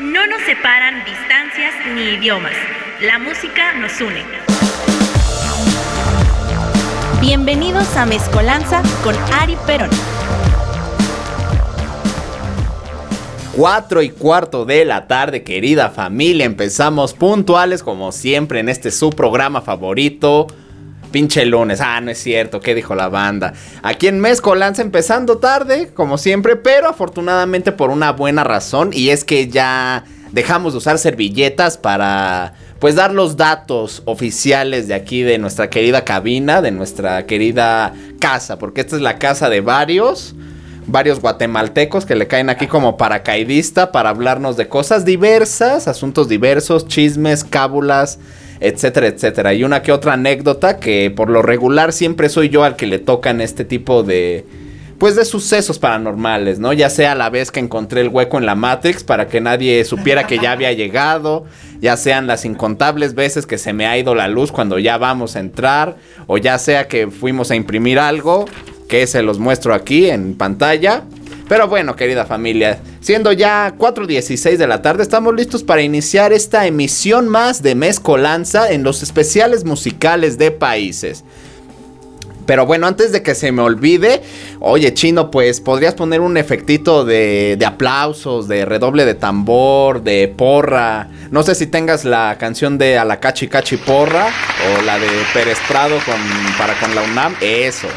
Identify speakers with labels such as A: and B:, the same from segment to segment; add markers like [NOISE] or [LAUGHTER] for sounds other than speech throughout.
A: No nos separan distancias ni idiomas. La música nos une. Bienvenidos a Mezcolanza con Ari Perón.
B: Cuatro y cuarto de la tarde, querida familia. Empezamos puntuales como siempre en este su programa favorito. Pinche lunes. Ah, no es cierto. ¿Qué dijo la banda? Aquí en Mezcolanza empezando tarde, como siempre, pero afortunadamente por una buena razón. Y es que ya dejamos de usar servilletas para pues dar los datos oficiales de aquí de nuestra querida cabina, de nuestra querida casa, porque esta es la casa de varios varios guatemaltecos que le caen aquí como paracaidista para hablarnos de cosas diversas, asuntos diversos, chismes, cábulas, etcétera, etcétera. Y una que otra anécdota que por lo regular siempre soy yo al que le tocan este tipo de pues de sucesos paranormales, ¿no? Ya sea la vez que encontré el hueco en la Matrix para que nadie supiera que ya había [LAUGHS] llegado, ya sean las incontables veces que se me ha ido la luz cuando ya vamos a entrar, o ya sea que fuimos a imprimir algo, que se los muestro aquí en pantalla. Pero bueno, querida familia, siendo ya 4.16 de la tarde, estamos listos para iniciar esta emisión más de Mezcolanza en los especiales musicales de países. Pero bueno, antes de que se me olvide, oye chino, pues podrías poner un efectito de, aplausos, de redoble de tambor, de porra. No sé si tengas la canción de A la Cachi Cachi Porra o la de Pérez Prado con, para con la UNAM. Eso.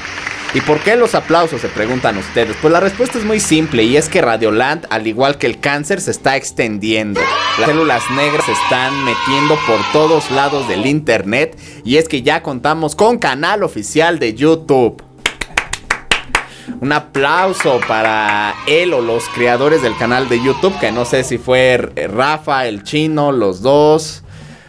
B: ¿Y por qué los aplausos? Se preguntan ustedes. Pues la respuesta es muy simple y es que Radioland, al igual que el cáncer, se está extendiendo. Las células negras se están metiendo por todos lados del internet y es que ya contamos con canal oficial de YouTube. Un aplauso para él o los creadores del canal de YouTube, que no sé si fue Rafa, el chino, los dos.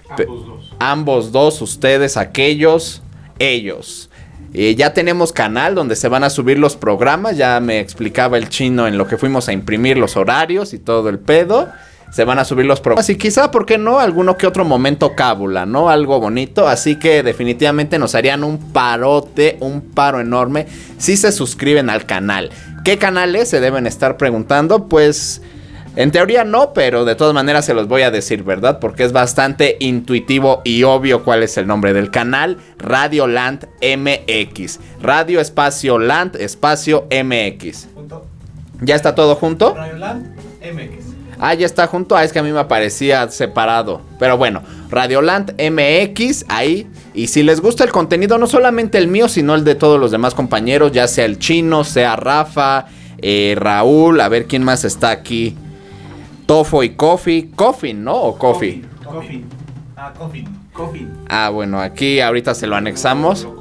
B: Ambos dos. Ambos dos, ustedes, aquellos, ellos. Eh, ya tenemos canal donde se van a subir los programas. Ya me explicaba el chino en lo que fuimos a imprimir los horarios y todo el pedo. Se van a subir los programas. Y quizá, ¿por qué no? Alguno que otro momento cábula, ¿no? Algo bonito. Así que definitivamente nos harían un parote, un paro enorme si se suscriben al canal. ¿Qué canales se deben estar preguntando? Pues en teoría no, pero de todas maneras se los voy a decir, ¿verdad? Porque es bastante intuitivo y obvio cuál es el nombre del canal. Radio Land MX. Radio Espacio Land Espacio MX. ¿Ya está todo junto? Radio Land MX. Ah, ya está junto. Ah, es que a mí me parecía separado. Pero bueno, Radioland MX, ahí. Y si les gusta el contenido, no solamente el mío, sino el de todos los demás compañeros, ya sea el chino, sea Rafa, eh, Raúl, a ver quién más está aquí. Tofo y Coffee. Coffin, ¿no? ¿O Coffee? Coffee. Ah, Coffee. Coffee. Ah, bueno, aquí ahorita se lo anexamos. Lo,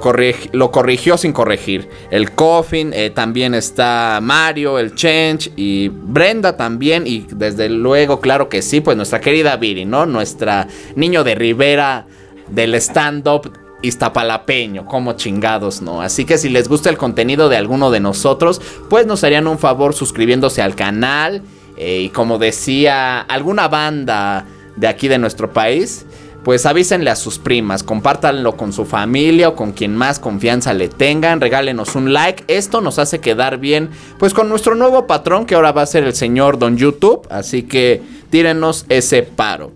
B: corregí. Lo, corrigió sin corregir. El Coffin, eh, también está Mario, el Change y Brenda también. Y desde luego, claro que sí, pues nuestra querida Viri, ¿no? Nuestra niño de Rivera del stand-up Iztapalapeño, como chingados, ¿no? Así que si les gusta el contenido de alguno de nosotros, pues nos harían un favor suscribiéndose al canal. Eh, y como decía alguna banda de aquí de nuestro país, pues avísenle a sus primas, compártanlo con su familia o con quien más confianza le tengan, regálenos un like, esto nos hace quedar bien, pues con nuestro nuevo patrón que ahora va a ser el señor Don YouTube, así que tírenos ese paro.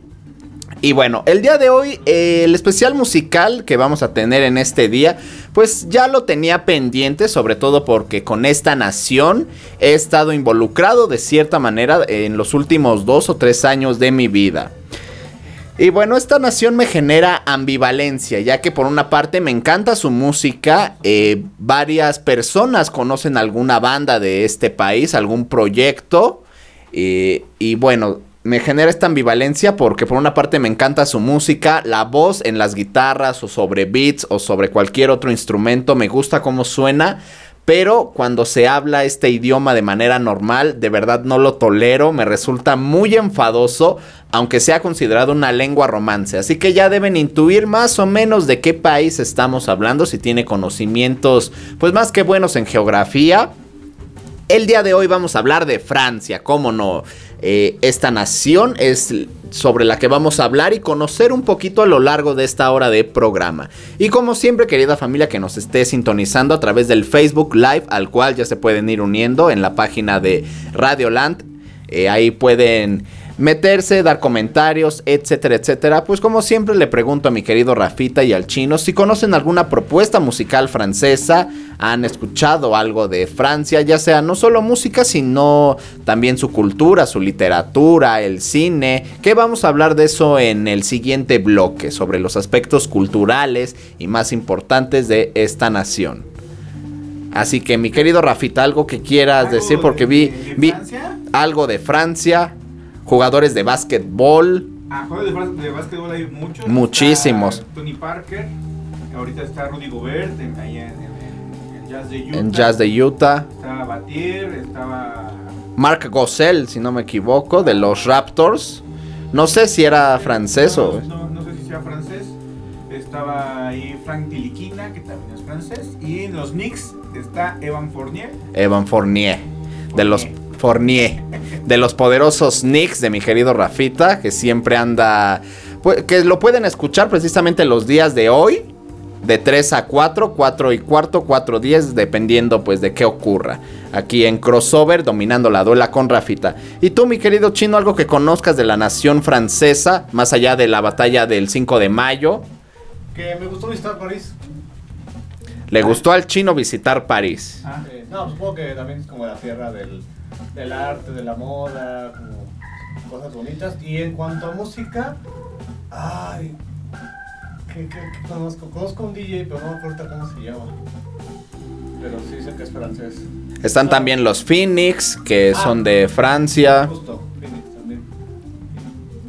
B: Y bueno, el día de hoy, eh, el especial musical que vamos a tener en este día, pues ya lo tenía pendiente, sobre todo porque con esta nación he estado involucrado de cierta manera en los últimos dos o tres años de mi vida. Y bueno, esta nación me genera ambivalencia, ya que por una parte me encanta su música, eh, varias personas conocen alguna banda de este país, algún proyecto, eh, y bueno, me genera esta ambivalencia porque por una parte me encanta su música, la voz en las guitarras o sobre beats o sobre cualquier otro instrumento, me gusta cómo suena, pero cuando se habla este idioma de manera normal, de verdad no lo tolero, me resulta muy enfadoso, aunque sea considerado una lengua romance. Así que ya deben intuir más o menos de qué país estamos hablando, si tiene conocimientos pues más que buenos en geografía. El día de hoy vamos a hablar de Francia, cómo no. Eh, esta nación es sobre la que vamos a hablar y conocer un poquito a lo largo de esta hora de programa. Y como siempre, querida familia que nos esté sintonizando a través del Facebook Live, al cual ya se pueden ir uniendo en la página de Radio Land Eh, ahí pueden meterse, dar comentarios, etcétera, etcétera. Pues como siempre le pregunto a mi querido Rafita y al chino si conocen alguna propuesta musical francesa, han escuchado algo de Francia, ya sea no solo música, sino también su cultura, su literatura, el cine, que vamos a hablar de eso en el siguiente bloque, sobre los aspectos culturales y más importantes de esta nación. Así que mi querido Rafita, algo que quieras decir porque vi, vi algo de Francia, jugadores de básquetbol.
C: Ah, jugadores de, básquetbol hay muchos.
B: Muchísimos.
C: Tony Parker, ahorita está Rudy Gobert, en, en, Jazz de Utah.
B: En Jazz de Utah.
C: Estaba Batier, estaba...
B: Marc Gossel, si no me equivoco, de los Raptors. No sé si era francés
C: no,
B: o...
C: No, no, sé si sea francés. Estaba ahí Frank Tiliquina, que también es francés. Y en los Knicks está Evan Fournier.
B: Evan Fournier. Fournier. De los Fournier, de los poderosos Knicks de mi querido Rafita, que siempre anda, que lo pueden escuchar precisamente los días de hoy, de 3 a 4, 4 y cuarto, 4 10, dependiendo pues de qué ocurra. Aquí en crossover, dominando la duela con Rafita. Y tú, mi querido chino, algo que conozcas de la nación francesa, más allá de la batalla del 5 de mayo.
D: Que me gustó visitar París.
B: Le gustó al chino visitar París.
D: Ah, sí. No, supongo que también es como la tierra del, del arte, de la moda, como cosas bonitas. Y en cuanto a música, ay, ¿qué, qué, qué conozco? Conozco un DJ, pero no me acuerdo cómo se llama. Pero sí sé que es francés.
B: Están también los Phoenix, que
D: Ah.
B: son de Francia.
D: Justo, Phoenix también.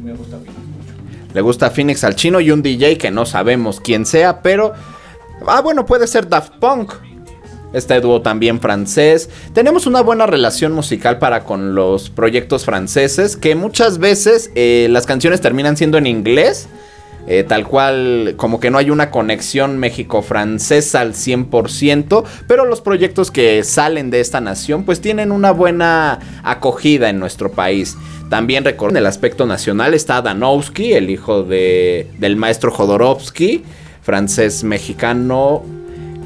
D: Me gusta Phoenix mucho.
B: Le gusta Phoenix al chino y un DJ que no sabemos quién sea, pero... Ah, bueno, puede ser Daft Punk. Este dúo también francés. Tenemos una buena relación musical para con los proyectos franceses, que muchas veces eh, las canciones terminan siendo en inglés. eh, tal cual, como que no hay una conexión México-francesa al 100%, pero los proyectos que salen de esta nación pues tienen una buena acogida en nuestro país. También recuerden el aspecto nacional está Danowski, el hijo de, del maestro Jodorowsky, francés mexicano,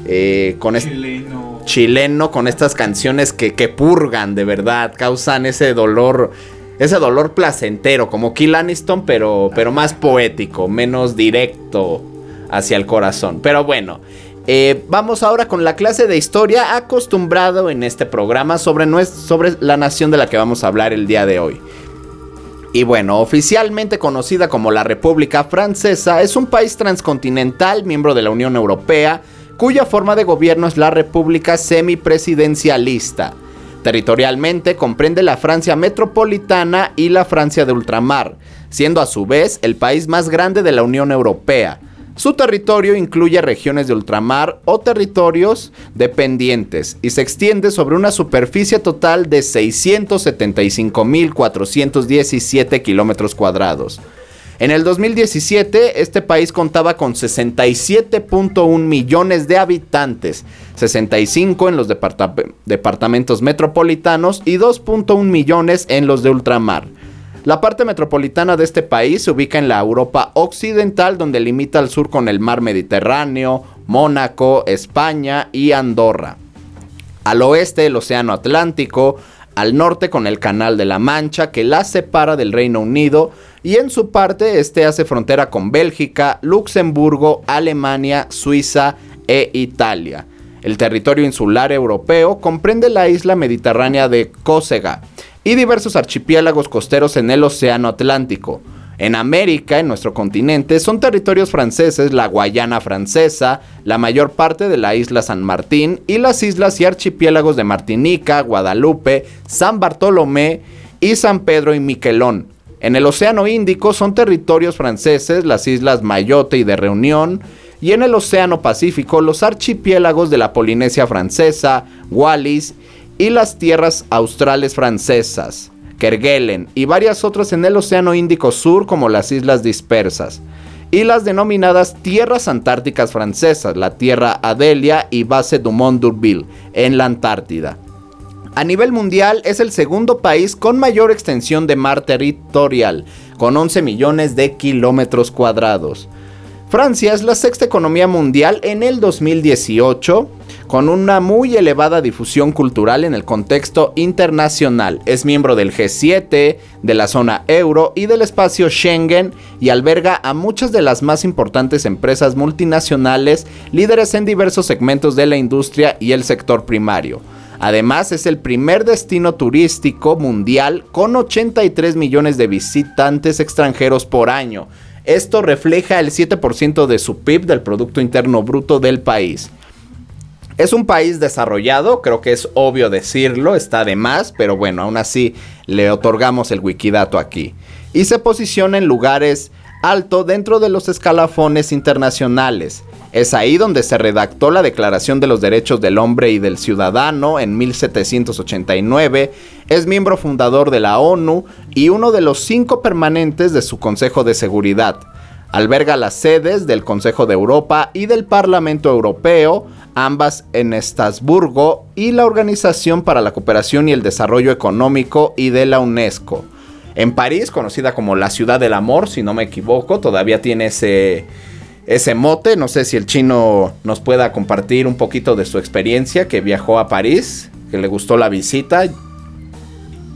B: eh, con
C: Chileno.
B: chileno con estas canciones que, que purgan de verdad, causan ese dolor, ese dolor placentero, como Kill Aniston, pero, pero más poético, menos directo hacia el corazón. Pero bueno, eh, vamos ahora con la clase de historia acostumbrado en este programa sobre, sobre la nación de la que vamos a hablar el día de hoy. Y bueno, oficialmente conocida como la República Francesa, es un país transcontinental, miembro de la Unión Europea, cuya forma de gobierno es la República semipresidencialista. Territorialmente comprende la Francia metropolitana y la Francia de ultramar, siendo a su vez el país más grande de la Unión Europea. Su territorio incluye regiones de ultramar o territorios dependientes y se extiende sobre una superficie total de 675.417 kilómetros cuadrados. En el 2017, este país contaba con 67.1 millones de habitantes, 65 en los departa- departamentos metropolitanos y 2.1 millones en los de ultramar. La parte metropolitana de este país se ubica en la Europa occidental, donde limita al sur con el mar Mediterráneo, Mónaco, España y Andorra. Al oeste el Océano Atlántico, al norte con el Canal de la Mancha que la separa del Reino Unido y en su parte este hace frontera con Bélgica, Luxemburgo, Alemania, Suiza e Italia. El territorio insular europeo comprende la isla mediterránea de Córcega y diversos archipiélagos costeros en el Océano Atlántico. En América, en nuestro continente, son territorios franceses la Guayana francesa, la mayor parte de la isla San Martín y las islas y archipiélagos de Martinica, Guadalupe, San Bartolomé y San Pedro y Miquelón. En el Océano Índico son territorios franceses las islas Mayotte y de Reunión, y en el Océano Pacífico los archipiélagos de la Polinesia francesa, Wallis y las tierras australes francesas, Kerguelen y varias otras en el Océano Índico Sur como las Islas Dispersas, y las denominadas tierras antárticas francesas, la Tierra Adelia y Base Dumont d'Urville en la Antártida. A nivel mundial es el segundo país con mayor extensión de mar territorial, con 11 millones de kilómetros cuadrados. Francia es la sexta economía mundial en el 2018, con una muy elevada difusión cultural en el contexto internacional. Es miembro del G7, de la zona euro y del espacio Schengen y alberga a muchas de las más importantes empresas multinacionales, líderes en diversos segmentos de la industria y el sector primario. Además, es el primer destino turístico mundial con 83 millones de visitantes extranjeros por año esto refleja el 7% de su PIB del Producto Interno Bruto del país. Es un país desarrollado, creo que es obvio decirlo, está de más, pero bueno, aún así le otorgamos el wikidato aquí. Y se posiciona en lugares alto dentro de los escalafones internacionales. Es ahí donde se redactó la Declaración de los Derechos del Hombre y del Ciudadano en 1789, es miembro fundador de la ONU y uno de los cinco permanentes de su Consejo de Seguridad. Alberga las sedes del Consejo de Europa y del Parlamento Europeo, ambas en Estrasburgo, y la Organización para la Cooperación y el Desarrollo Económico y de la UNESCO. En París, conocida como la ciudad del amor, si no me equivoco, todavía tiene ese, ese mote. No sé si el chino nos pueda compartir un poquito de su experiencia, que viajó a París, que le gustó la visita.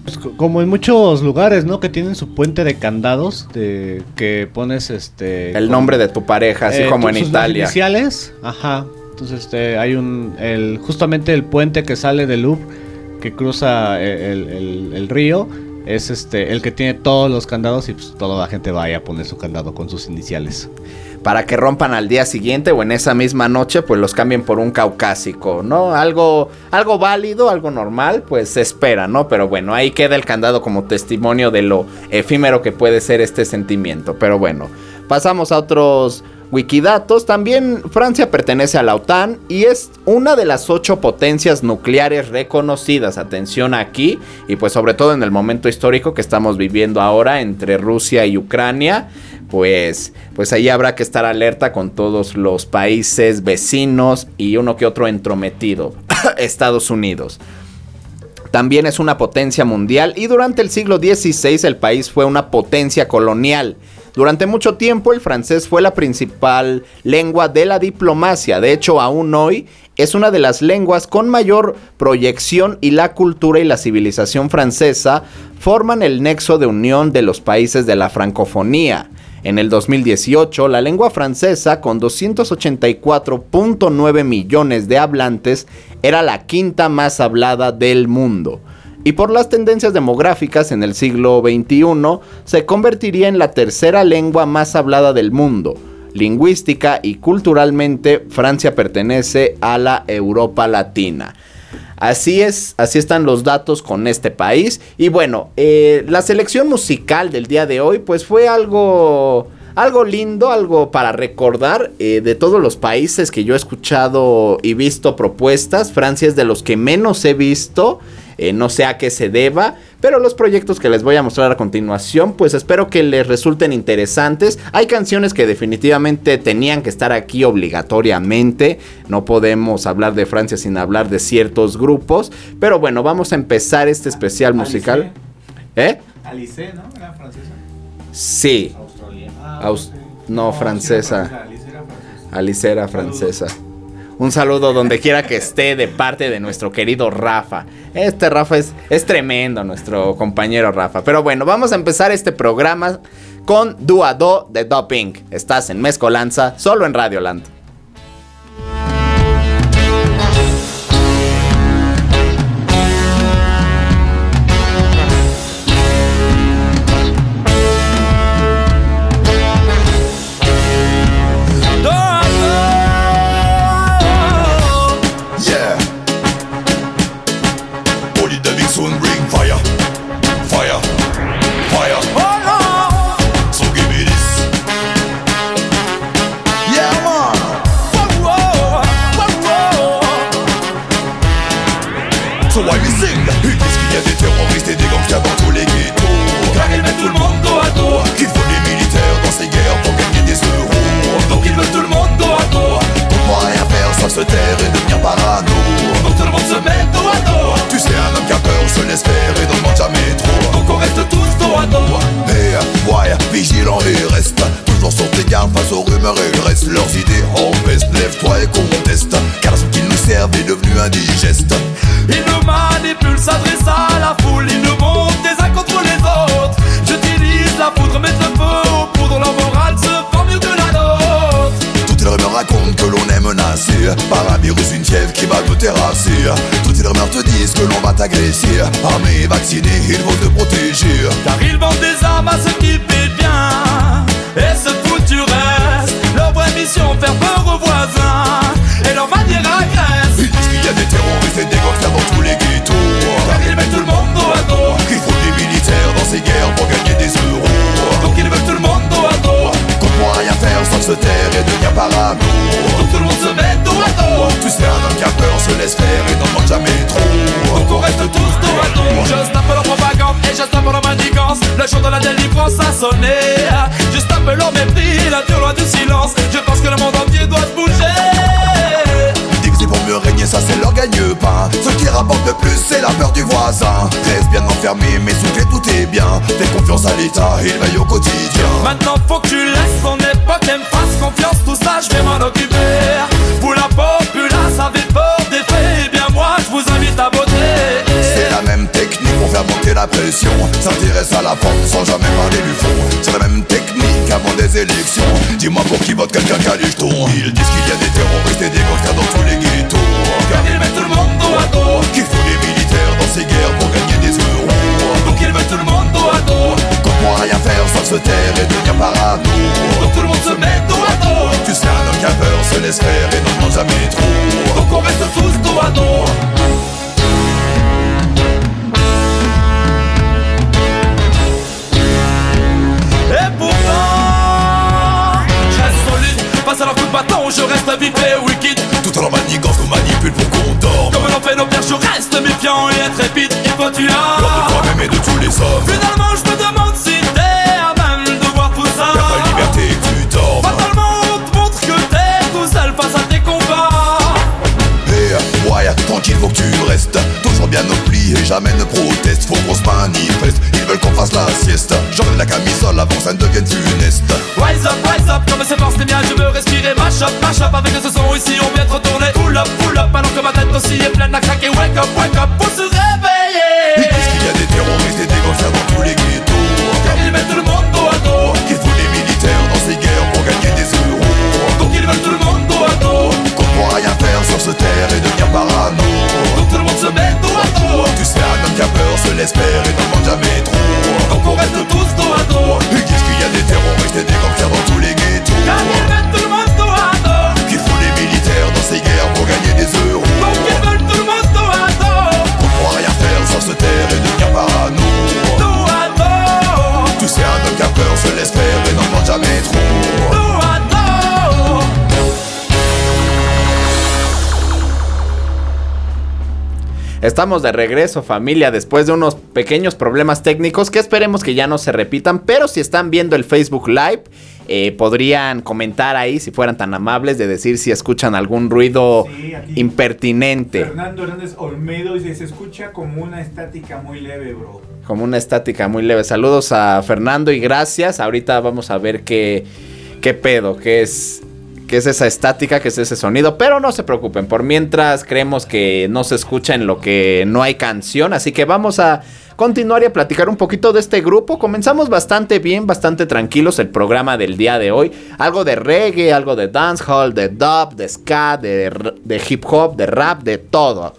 E: Pues como en muchos lugares, ¿no? Que tienen su puente de candados, de que pones este...
B: El nombre de tu pareja, así
E: eh,
B: como en
E: sus
B: Italia.
E: iniciales, ajá. Entonces este, hay un, el, justamente el puente que sale del Louvre, que cruza el, el- el río, es este, el que tiene todos los candados y pues toda la gente vaya a poner su candado con sus iniciales.
B: Para que rompan al día siguiente o en esa misma noche, pues los cambien por un caucásico, ¿no? Algo, algo válido, algo normal, pues se espera, ¿no? Pero bueno, ahí queda el candado como testimonio de lo efímero que puede ser este sentimiento. Pero bueno, pasamos a otros wikidatos. También Francia pertenece a la OTAN y es una de las ocho potencias nucleares reconocidas. Atención aquí, y pues sobre todo en el momento histórico que estamos viviendo ahora entre Rusia y Ucrania pues, pues ahí habrá que estar alerta con todos los países vecinos y uno que otro entrometido, [COUGHS] Estados Unidos. También es una potencia mundial y durante el siglo XVI el país fue una potencia colonial. Durante mucho tiempo el francés fue la principal lengua de la diplomacia, de hecho aún hoy es una de las lenguas con mayor proyección y la cultura y la civilización francesa forman el nexo de unión de los países de la francofonía. En el 2018, la lengua francesa, con 284.9 millones de hablantes, era la quinta más hablada del mundo. Y por las tendencias demográficas en el siglo XXI, se convertiría en la tercera lengua más hablada del mundo. Lingüística y culturalmente, Francia pertenece a la Europa Latina. Así es, así están los datos con este país. Y bueno, eh, la selección musical del día de hoy, pues fue algo, algo lindo, algo para recordar eh, de todos los países que yo he escuchado y visto propuestas. Francia es de los que menos he visto. Eh, no sé a qué se deba, pero los proyectos que les voy a mostrar a continuación, pues espero que les resulten interesantes. Hay canciones que definitivamente tenían que estar aquí obligatoriamente. No podemos hablar de Francia sin hablar de ciertos grupos. Pero bueno, vamos a empezar este especial musical. ¿Eh?
C: Alice, ¿no? Era francesa.
B: Sí.
D: Australiana.
B: Aus- no,
C: sí
B: francesa.
C: Alice era francesa.
B: Alice era francesa. Un saludo donde quiera que esté de parte de nuestro querido Rafa. Este Rafa es, es tremendo, nuestro compañero Rafa. Pero bueno, vamos a empezar este programa con Duado de Doping. Estás en Mezcolanza, solo en Radioland.
F: Yeah. Par un virus, une fièvre qui va nous terrasser. Toutes ces rumeurs te disent que l'on va t'agresser. Armés, vaccinés, ils vont te protéger.
G: Car ils vendent des armes à ceux qui paient bien. Et se foutent du reste Leur vraie mission, faire peur aux voisins. Et leur manière agresse.
F: Ils disent qu'il y a des terroristes et des gangsters dans tous les ghettos.
G: Car ils mettent tout le monde dos à dos.
F: Ils font des militaires dans ces guerres pour gagner des euros.
G: Donc ils veulent tout le monde dos à dos.
F: Qu'on pourra rien faire sans se taire et devenir parano. Tu sais, un homme qui a peur se laisse faire et n'en demande jamais trop.
G: Donc on reste tous dos à dos Je tape leur propagande et je tape leur manigance Le jour de la délivrance a sonné Je tape leur mépris, la loin du silence Je pense que le monde entier doit se bouger
F: Diviser pour mieux régner, ça c'est leur gagne-pain. Ce qui rapporte le plus, c'est la peur du voisin. Reste bien enfermé, mais sous clé tout est bien. Fais confiance à l'État, il veille au quotidien.
G: Maintenant faut que tu laisses ton époque Elle me fasse confiance, tout ça je vais m'en occuper Pour la avec peur des faits Eh bien moi je vous invite à voter
F: C'est la même technique pour faire monter la pression. S'intéresse à la forme sans jamais parler du fond. C'est la même technique avant des élections. Dis-moi pour qui vote quelqu'un qui a les jetons. Ils disent qu'il y a des terroristes et des gangsters dans tous les ghettos.
G: Car ils mettent tout le monde dos à dos
F: Qu'il faut des militaires dans ces guerres pourra rien faire sans se taire et devenir parano.
G: Donc tout le monde se met dos à dos
F: Tu sais, un homme qui a peur se laisse faire et n'en demande jamais trop.
G: Donc on reste tous dos à dos Et pourtant Je reste solide Face à leur coup de bâton Je reste vif et wicked
F: Tout en leur manigance nous manipule pour qu'on dorme.
G: Comme l'ont fait nos pères Je reste méfiant et intrépide Il faut tu as
F: jamais ne proteste. Faut qu'on se manifeste. Ils veulent qu'on fasse la sieste. J'enlève la camisole avant que ça ne devienne funeste.
G: Rise up, rise up, comme c'est force, c'est bien, je veux respirer Mash up, mash up, avec ce son ici, on vient de retourner Pull up, pull up, alors que ma tête aussi est pleine à craquer Wake up, wake up, pour se
F: faire et n'en demande jamais trop.
G: Donc on reste tous dos à dos
F: Ils disent qu'il y a des terroristes et des gangsters dans tous les ghettos?
G: Ils mettent tout le monde dos à dos
F: Qu'il faut des militaires dans ces guerres pour gagner des euros.
G: Donc ils veulent tout le monde dos à dos
F: On pourra rien faire sans se taire et devenir parano.
G: Dos à dos
F: Tu sais, un homme qui a peur se laisse faire et n'en demande jamais trop.
B: Estamos de regreso familia después de unos pequeños problemas técnicos que esperemos que ya no se repitan, pero si están viendo el Facebook Live, eh, podrían comentar ahí si fueran tan amables de decir si escuchan algún ruido
C: Sí,
B: impertinente,
C: Fernando Hernández Olmedo dice, se escucha como una estática muy leve, bro.
B: como una estática muy leve. Saludos a Fernando y gracias. Ahorita vamos a ver qué, qué pedo, qué es, qué es esa estática, qué es ese sonido, pero no se preocupen, por mientras creemos que no se escucha en lo que no hay canción, así que vamos a continuar y a platicar un poquito de este grupo. Comenzamos bastante bien, bastante tranquilos el programa del día de hoy. Algo de reggae, algo de dancehall, de dub, de ska, de, hip hop, de rap, de todo.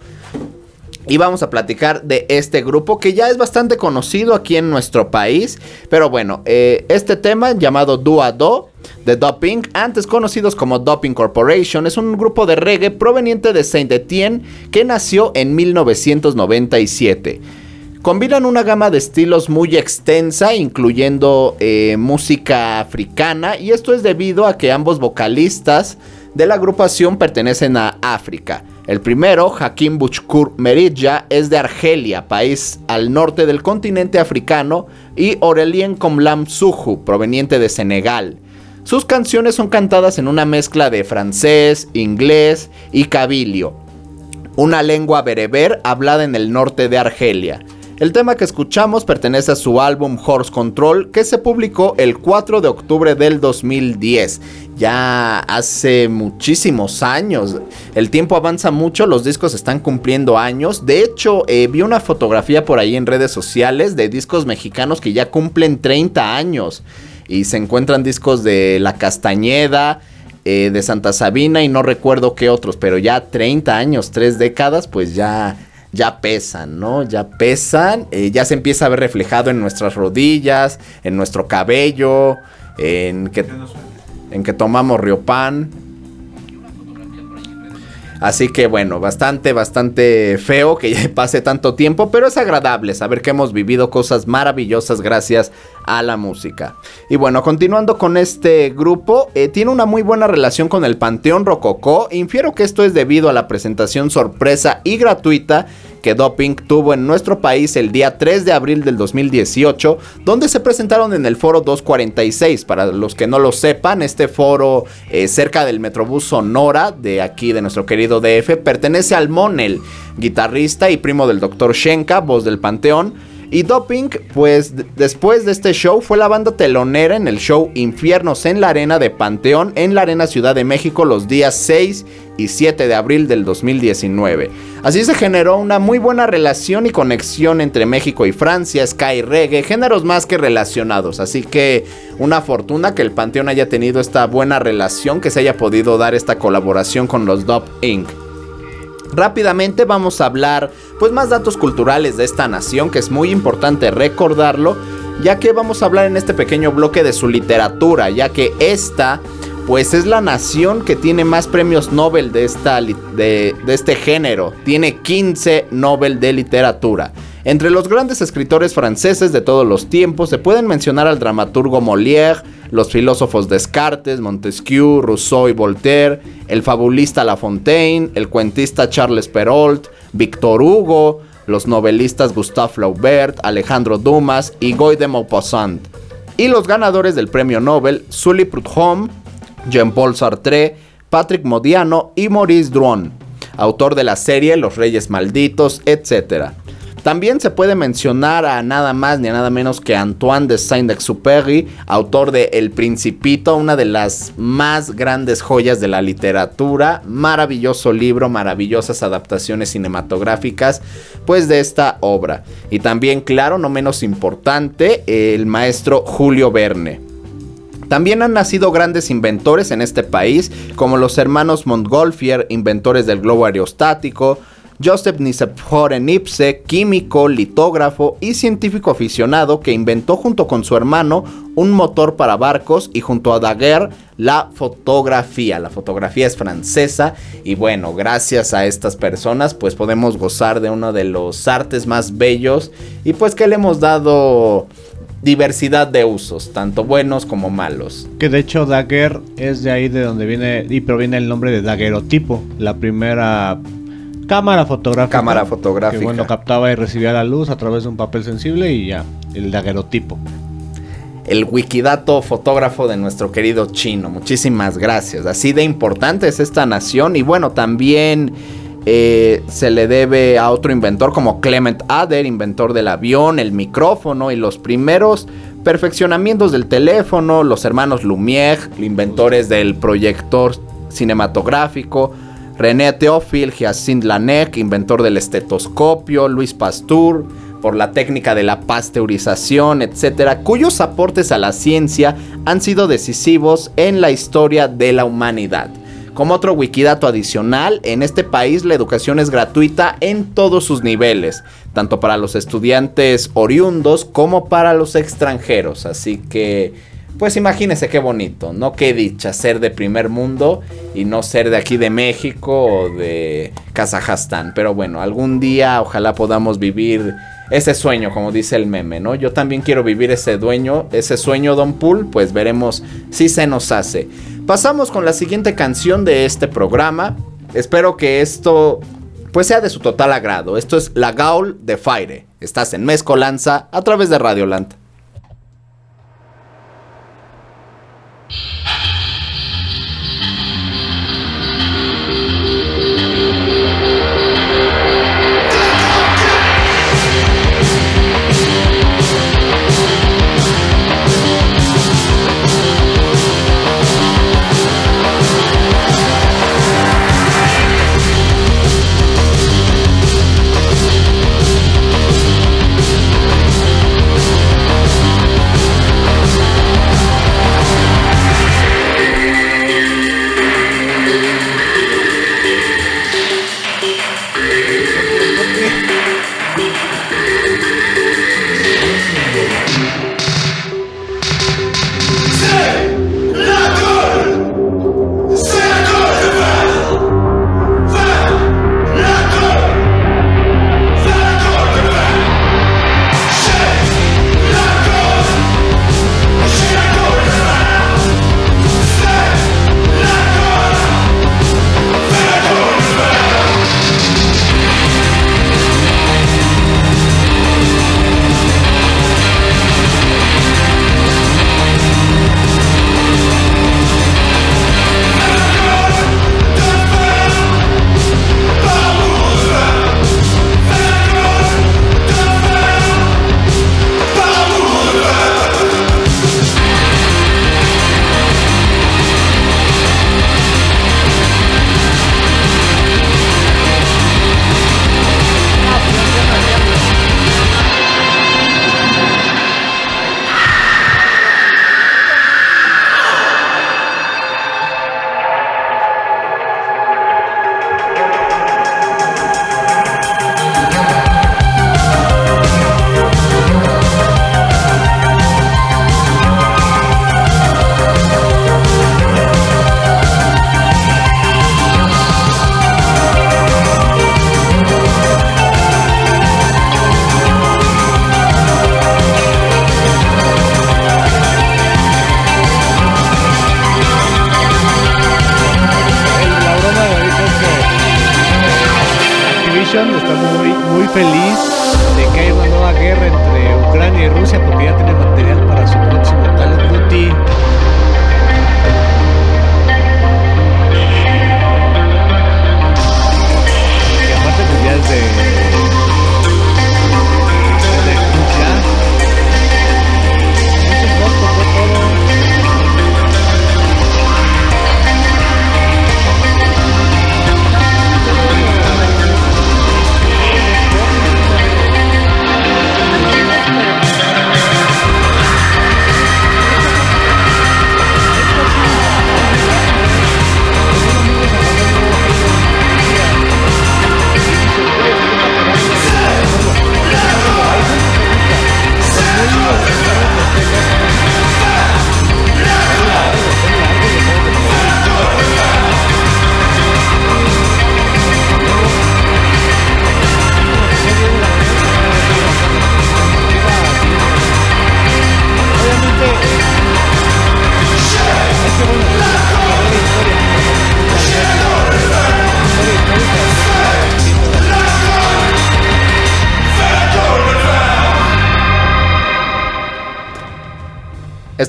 B: Y vamos a platicar de este grupo que ya es bastante conocido aquí en nuestro país. Pero bueno, eh, este tema llamado Do a Do de Doping, antes conocidos como Doping Corporation, es un grupo de reggae proveniente de Saint Etienne que nació en 1997. Combinan una gama de estilos muy extensa, incluyendo eh, música africana, y esto es debido a que ambos vocalistas de la agrupación pertenecen a África. El primero, Hakim Bouchkour Meridja, es de Argelia, país al norte del continente africano, y Aurelien Komlam Suhu, proveniente de Senegal. Sus canciones son cantadas en una mezcla de francés, inglés y cabilio una lengua bereber hablada en el norte de Argelia. El tema que escuchamos pertenece a su álbum Horse Control que se publicó el 4 de octubre del 2010. Ya hace muchísimos años. El tiempo avanza mucho, los discos están cumpliendo años. De hecho, eh, vi una fotografía por ahí en redes sociales de discos mexicanos que ya cumplen 30 años. Y se encuentran discos de La Castañeda, eh, de Santa Sabina y no recuerdo qué otros, pero ya 30 años, 3 décadas, pues ya, ya pesan, ¿no? Ya pesan, eh, ya se empieza a ver reflejado en nuestras rodillas, en nuestro cabello, en que, en que tomamos Riopan. Así que bueno, bastante, bastante feo que ya [LAUGHS] pase tanto tiempo, pero es agradable saber que hemos vivido cosas maravillosas gracias a la música. Y bueno, continuando con este grupo, eh, tiene una muy buena relación con el Panteón Rococó. Infiero que esto es debido a la presentación sorpresa y gratuita que Doping tuvo en nuestro país el día 3 de abril del 2018, donde se presentaron en el foro 246. Para los que no lo sepan, este foro eh, cerca del Metrobús Sonora, de aquí de nuestro querido DF, pertenece al Monel, guitarrista y primo del Dr. Shenka, voz del Panteón. Y Doping, pues después de este show fue la banda telonera en el show Infiernos en la Arena de Panteón en la Arena Ciudad de México los días 6 y 7 de abril del 2019. Así se generó una muy buena relación y conexión entre México y Francia, Sky Reggae, géneros más que relacionados. Así que una fortuna que el Panteón haya tenido esta buena relación, que se haya podido dar esta colaboración con los Dop Inc. Rápidamente vamos a hablar pues más datos culturales de esta nación que es muy importante recordarlo ya que vamos a hablar en este pequeño bloque de su literatura ya que esta pues es la nación que tiene más premios Nobel de, esta, de, de este género. Tiene 15 Nobel de literatura. Entre los grandes escritores franceses de todos los tiempos se pueden mencionar al dramaturgo Molière, los filósofos Descartes, Montesquieu, Rousseau y Voltaire, el fabulista La Fontaine, el cuentista Charles Perrault, Victor Hugo, los novelistas Gustave Flaubert, Alejandro Dumas y Guy de Maupassant. Y los ganadores del premio Nobel, Sully Prudhomme, Jean-Paul Sartre, Patrick Modiano y Maurice Druon, autor de la serie Los Reyes Malditos, etc. También se puede mencionar a nada más ni a nada menos que Antoine de Saint-Exupéry, autor de El Principito, una de las más grandes joyas de la literatura, maravilloso libro, maravillosas adaptaciones cinematográficas, pues de esta obra. Y también, claro, no menos importante, el maestro Julio Verne. También han nacido grandes inventores en este país, como los hermanos Montgolfier, inventores del globo aerostático, Joseph Nicephore Nipse, químico, litógrafo y científico aficionado que inventó junto con su hermano un motor para barcos y junto a Daguerre la fotografía. La fotografía es francesa y bueno, gracias a estas personas pues podemos gozar de uno de los artes más bellos y pues que le hemos dado diversidad de usos, tanto buenos como malos.
E: Que de hecho Dagger es de ahí de donde viene y proviene el nombre de daguerrotipo, la primera cámara fotográfica.
B: Cámara fotográfica.
E: Que bueno, captaba y recibía la luz a través de un papel sensible y ya, el daguerrotipo.
B: el wikidato fotógrafo de nuestro querido chino. Muchísimas gracias. Así de importante es esta nación. Y bueno, también eh, se le debe a otro inventor como Clement Ader, inventor del avión, el micrófono y los primeros perfeccionamientos del teléfono. Los hermanos Lumière, inventores del proyector cinematográfico. René Théophile, Hyacinthe Lanec, inventor del estetoscopio, Luis Pasteur, por la técnica de la pasteurización, etcétera, cuyos aportes a la ciencia han sido decisivos en la historia de la humanidad. Como otro wikidato adicional, en este país la educación es gratuita en todos sus niveles, tanto para los estudiantes oriundos como para los extranjeros. Así que, pues imagínense qué bonito, ¿no? Qué dicha ser de primer mundo y no ser de aquí de México o de Kazajstán. Pero bueno, algún día ojalá podamos vivir ese sueño, como dice el meme, ¿no? Yo también quiero vivir ese dueño, ese sueño, Don Pool, pues veremos si se nos hace. Pasamos con la siguiente canción de este programa. Espero que esto pues sea de su total agrado. Esto es La Gaul de Fire. Estás en Mezcolanza a través de Radio Land.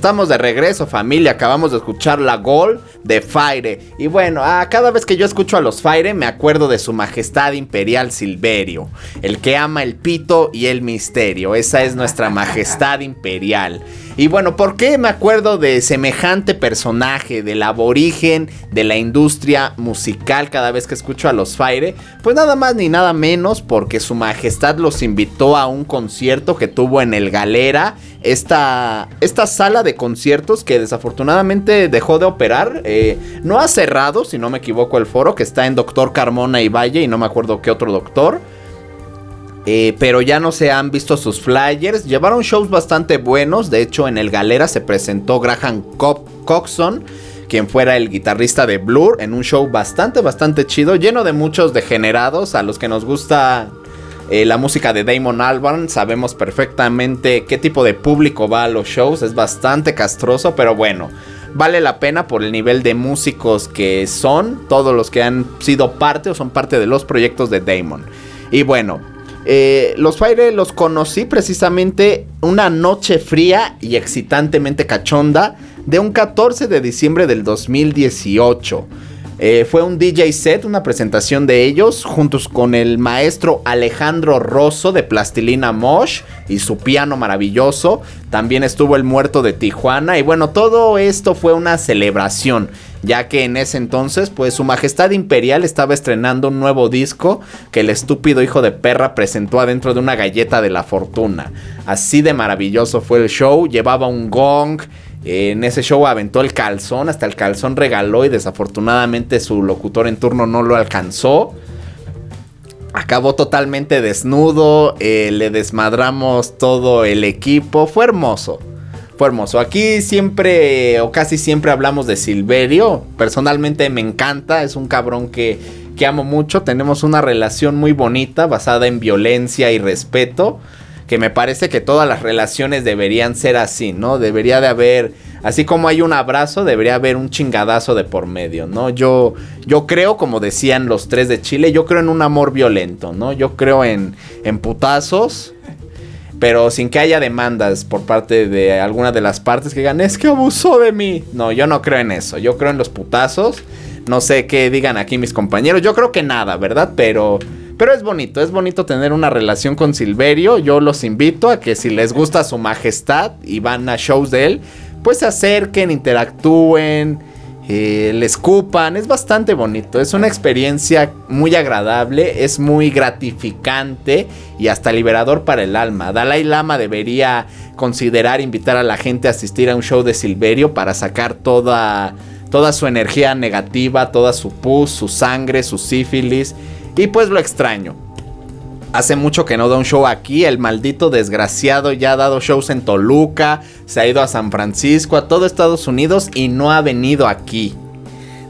B: Estamos de regreso, familia. Acabamos de escuchar la Gol de Fire. Y bueno, ah, cada vez que yo escucho a los Fire, me acuerdo de su majestad imperial Silverio, el que ama el pito y el misterio. Esa es nuestra majestad imperial. Y bueno, ¿por qué me acuerdo de semejante personaje, del aborigen de la industria musical cada vez que escucho a los Fire? Pues nada más ni nada menos porque su majestad los invitó a un concierto que tuvo en el Galera, esta, esta sala de conciertos que desafortunadamente dejó de operar. No ha cerrado, si no me equivoco, el foro que está en Doctor Carmona y Valle y no me acuerdo qué otro doctor. Eh, pero ya no se han visto sus flyers. Llevaron shows bastante buenos. De hecho, en el Galera se presentó Graham Co- Coxon, quien fuera el guitarrista de Blur, en un show bastante, bastante chido, lleno de muchos degenerados. A los que nos gusta eh, la música de Damon Albarn, sabemos perfectamente qué tipo de público va a los shows. Es bastante castroso, pero bueno. Vale la pena por el nivel de músicos que son, todos los que han sido parte o son parte de los proyectos de Damon. Y bueno, eh, los Fire los conocí precisamente una noche fría y excitantemente cachonda de un 14 de diciembre del 2018. Eh, fue un DJ set, una presentación de ellos, juntos con el maestro Alejandro Rosso de Plastilina Mosh y su piano maravilloso. También estuvo el muerto de Tijuana. Y bueno, todo esto fue una celebración, ya que en ese entonces, pues su majestad imperial estaba estrenando un nuevo disco que el estúpido hijo de perra presentó adentro de una galleta de la fortuna. Así de maravilloso fue el show, llevaba un gong. En ese show aventó el calzón, hasta el calzón regaló y desafortunadamente su locutor en turno no lo alcanzó. Acabó totalmente desnudo, eh, le desmadramos todo el equipo, fue hermoso. Fue hermoso. Aquí siempre o casi siempre hablamos de Silverio. Personalmente me encanta, es un cabrón que, que amo mucho. Tenemos una relación muy bonita basada en violencia y respeto que me parece que todas las relaciones deberían ser así, ¿no? Debería de haber, así como hay un abrazo, debería haber un chingadazo de por medio, ¿no? Yo, yo creo, como decían los tres de Chile, yo creo en un amor violento, ¿no? Yo creo en, en putazos, pero sin que haya demandas por parte de alguna de las partes que digan, es que abusó de mí. No, yo no creo en eso, yo creo en los putazos. No sé qué digan aquí mis compañeros, yo creo que nada, ¿verdad? Pero... Pero es bonito, es bonito tener una relación con Silverio. Yo los invito a que si les gusta su majestad y van a shows de él, pues se acerquen, interactúen, eh, le escupan. Es bastante bonito, es una experiencia muy agradable, es muy gratificante y hasta liberador para el alma. Dalai Lama debería considerar invitar a la gente a asistir a un show de Silverio para sacar toda, toda su energía negativa, toda su pus, su sangre, su sífilis. Y pues lo extraño. Hace mucho que no da un show aquí. El maldito desgraciado ya ha dado shows en Toluca. Se ha ido a San Francisco, a todo Estados Unidos y no ha venido aquí.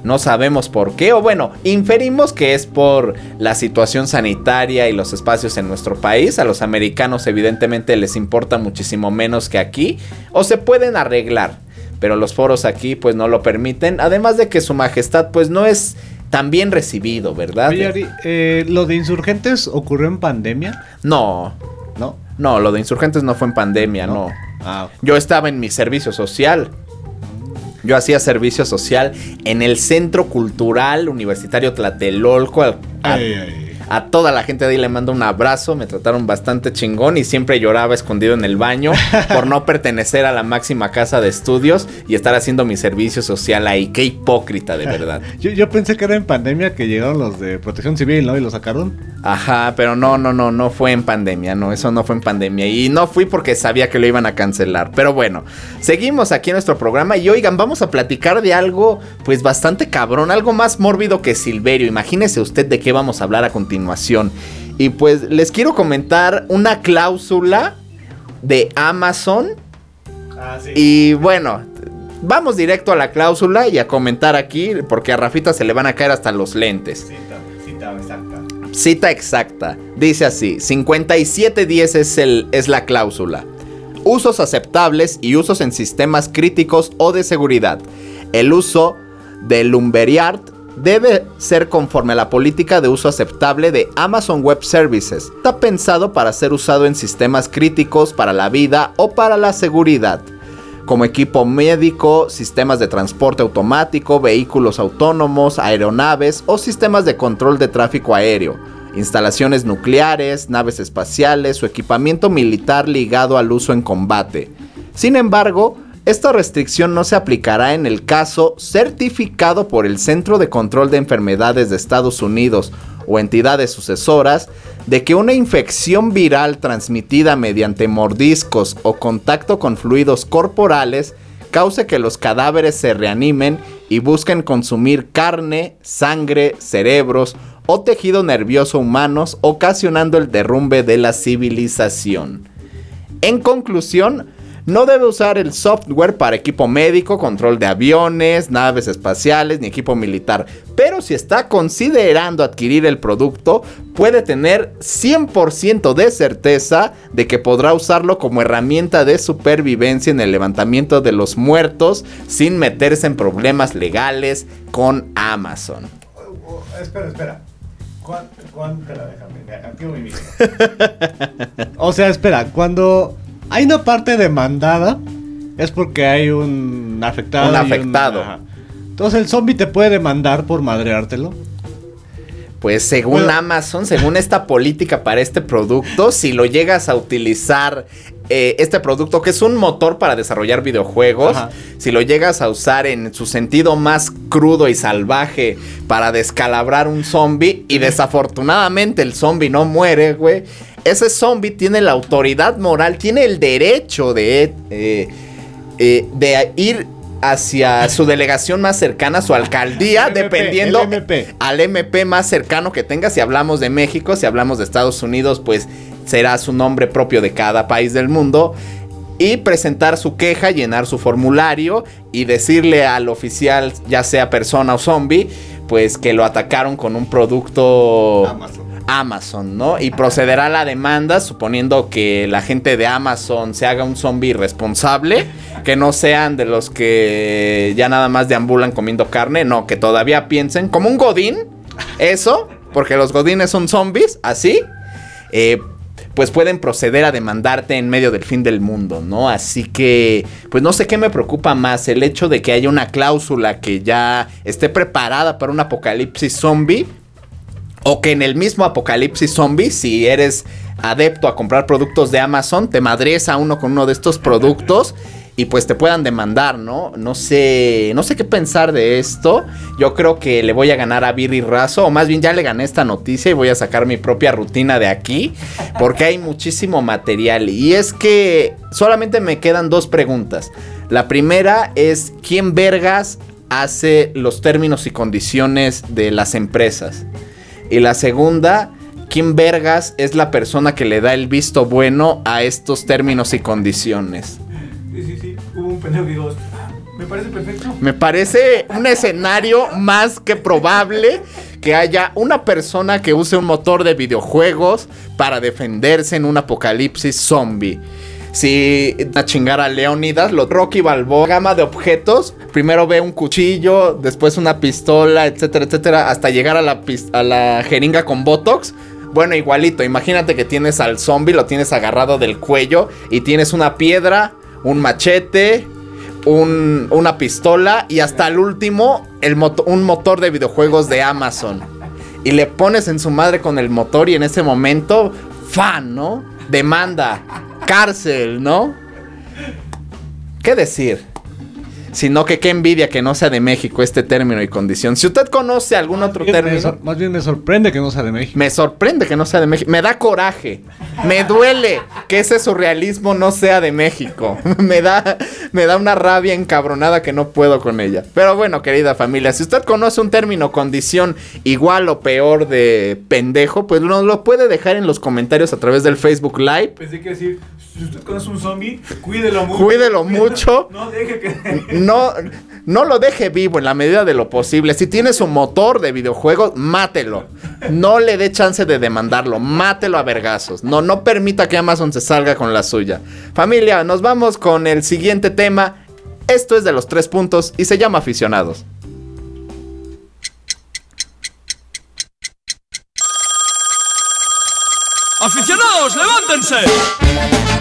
B: No sabemos por qué, o bueno, inferimos que es por la situación sanitaria y los espacios en nuestro país. A los americanos evidentemente les importa muchísimo menos que aquí. O se pueden arreglar, pero los foros aquí pues no lo permiten. Además de que su majestad pues no es tan bien recibido, ¿verdad?
E: Oye, Ari, eh, ¿lo de insurgentes ocurrió en pandemia?
B: No,
E: ¿No?
B: no, lo de insurgentes no fue en pandemia, no.
E: Ah,
B: Yo estaba en mi servicio social. Yo hacía servicio social en el Centro Cultural Universitario Tlatelolco. al-
E: Ay, ay.
B: A toda la gente de ahí le mando un abrazo. Me trataron bastante chingón y siempre lloraba escondido en el baño [LAUGHS] por no pertenecer a la máxima casa de estudios y estar haciendo mi servicio social ahí. Qué hipócrita, de verdad. [LAUGHS]
E: Yo, yo pensé que era en pandemia que llegaron los de protección civil, ¿no? Y lo sacaron.
B: Ajá, pero no, no, no, no fue en pandemia, no, eso no fue en pandemia. Y no fui porque sabía que lo iban a cancelar. Pero bueno, seguimos aquí en nuestro programa y oigan, vamos a platicar de algo pues bastante cabrón, algo más mórbido que Silverio. Imagínese usted de qué vamos a hablar a continuación. Y pues les quiero comentar una cláusula de Amazon.
D: Ah, sí.
B: Y bueno, vamos directo a la cláusula y a comentar aquí porque a Rafita se le van a caer hasta los lentes.
D: Cita, cita exacta.
B: Cita exacta. Dice así, 5710 es, el, es la cláusula. Usos aceptables y usos en sistemas críticos o de seguridad. El uso de Lumberiart debe ser conforme a la política de uso aceptable de Amazon Web Services. Está pensado para ser usado en sistemas críticos para la vida o para la seguridad como equipo médico, sistemas de transporte automático, vehículos autónomos, aeronaves o sistemas de control de tráfico aéreo, instalaciones nucleares, naves espaciales o equipamiento militar ligado al uso en combate. Sin embargo, esta restricción no se aplicará en el caso certificado por el Centro de Control de Enfermedades de Estados Unidos o entidades sucesoras de que una infección viral transmitida mediante mordiscos o contacto con fluidos corporales cause que los cadáveres se reanimen y busquen consumir carne, sangre, cerebros o tejido nervioso humanos, ocasionando el derrumbe de la civilización. En conclusión, no debe usar el software para equipo médico, control de aviones, naves espaciales ni equipo militar. Pero si está considerando adquirir el producto, puede tener 100% de certeza de que podrá usarlo como herramienta de supervivencia en el levantamiento de los muertos sin meterse en problemas legales con Amazon.
D: Oh, oh, espera, espera. ¿Cuán, cuán, espera, déjame. Activo mi micro. [LAUGHS]
E: O sea, espera, cuando hay una parte demandada, es porque hay un afectado.
B: Un afectado.
E: Entonces el zombie te puede demandar por madreártelo.
B: Pues según
E: Bueno.
B: Amazon, según esta política para este producto, si lo llegas a utilizar, eh, este producto que es un motor para desarrollar videojuegos,
E: Ajá.
B: si lo llegas a usar en su sentido más crudo y salvaje para descalabrar un zombie y desafortunadamente el zombie no muere, güey, ese zombie tiene la autoridad moral, tiene el derecho de, eh, eh, de ir hacia su delegación más cercana, su alcaldía, dependiendo
E: el MP.
B: al MP más cercano que tenga. Si hablamos de México, si hablamos de Estados Unidos, pues será su nombre propio de cada país del mundo. Y presentar su queja, llenar su formulario y decirle al oficial, ya sea persona o zombie, pues que lo atacaron con un producto
D: Amazon.
B: Amazon, ¿no? Y procederá la demanda suponiendo que la gente de Amazon se haga un zombie irresponsable, que no sean de los que ya nada más deambulan comiendo carne, no, que todavía piensen como un godín, eso, porque los godines son zombies, así, eh, pues pueden proceder a demandarte en medio del fin del mundo, ¿no? Así que, pues no sé qué me preocupa más, el hecho de que haya una cláusula que ya esté preparada para un apocalipsis zombie, o que en el mismo apocalipsis zombie, si eres adepto a comprar productos de Amazon, te madres a uno con uno de estos productos y pues te puedan demandar, ¿no? No sé, no sé qué pensar de esto. Yo creo que le voy a ganar a Birri Razo, o más bien ya le gané esta noticia y voy a sacar mi propia rutina de aquí, porque hay muchísimo material. Y es que solamente me quedan dos preguntas. La primera es, ¿quién vergas hace los términos y condiciones de las empresas? Y la segunda, ¿quién vergas es la persona que le da el visto bueno a estos términos y condiciones?
C: Sí, sí, sí. Hubo un pendejo que dijo, "Ah, me parece perfecto.
B: Me parece un escenario más que probable que haya una persona que use un motor de videojuegos para defenderse en un apocalipsis zombie. Si a chingar a Leonidas, lo Rocky Balboa, gama de objetos, primero ve un cuchillo, después una pistola, etcétera, etcétera, hasta llegar a la, jeringa con Botox. Bueno, igualito, imagínate que tienes al zombie, lo tienes agarrado del cuello y tienes una piedra, un machete, un- una pistola y hasta el último, un motor de videojuegos de Amazon. Y le pones en su madre con el motor y en ese momento, fan, ¿no? Demanda, cárcel, ¿no? ¿Qué decir? Sino que qué envidia que no sea de México este término y condición. Si usted conoce algún otro
E: Más bien me
B: término...
E: más bien me sorprende que no sea de México.
B: Me sorprende que no sea de México. Me da coraje. Me duele que ese surrealismo no sea de México. [LAUGHS] me, da, me da una rabia encabronada que no puedo con ella. Pero bueno, querida familia, si usted conoce un término, condición igual o peor de pendejo, pues nos lo puede dejar en los comentarios a través del Facebook Live.
C: Pensé que decir, si usted conoce un zombie, cuídelo mucho.
B: Cuídelo [LAUGHS] mucho.
C: No deje que. [LAUGHS]
B: No, no lo deje vivo en la medida de lo posible. Si tiene su motor de videojuego, mátelo. No le dé chance de demandarlo. Mátelo a vergazos. No, no permita que Amazon se salga con la suya. Familia, nos vamos con el siguiente tema. Esto es de los tres puntos y se llama aficionados.
G: ¡Aficionados, levántense!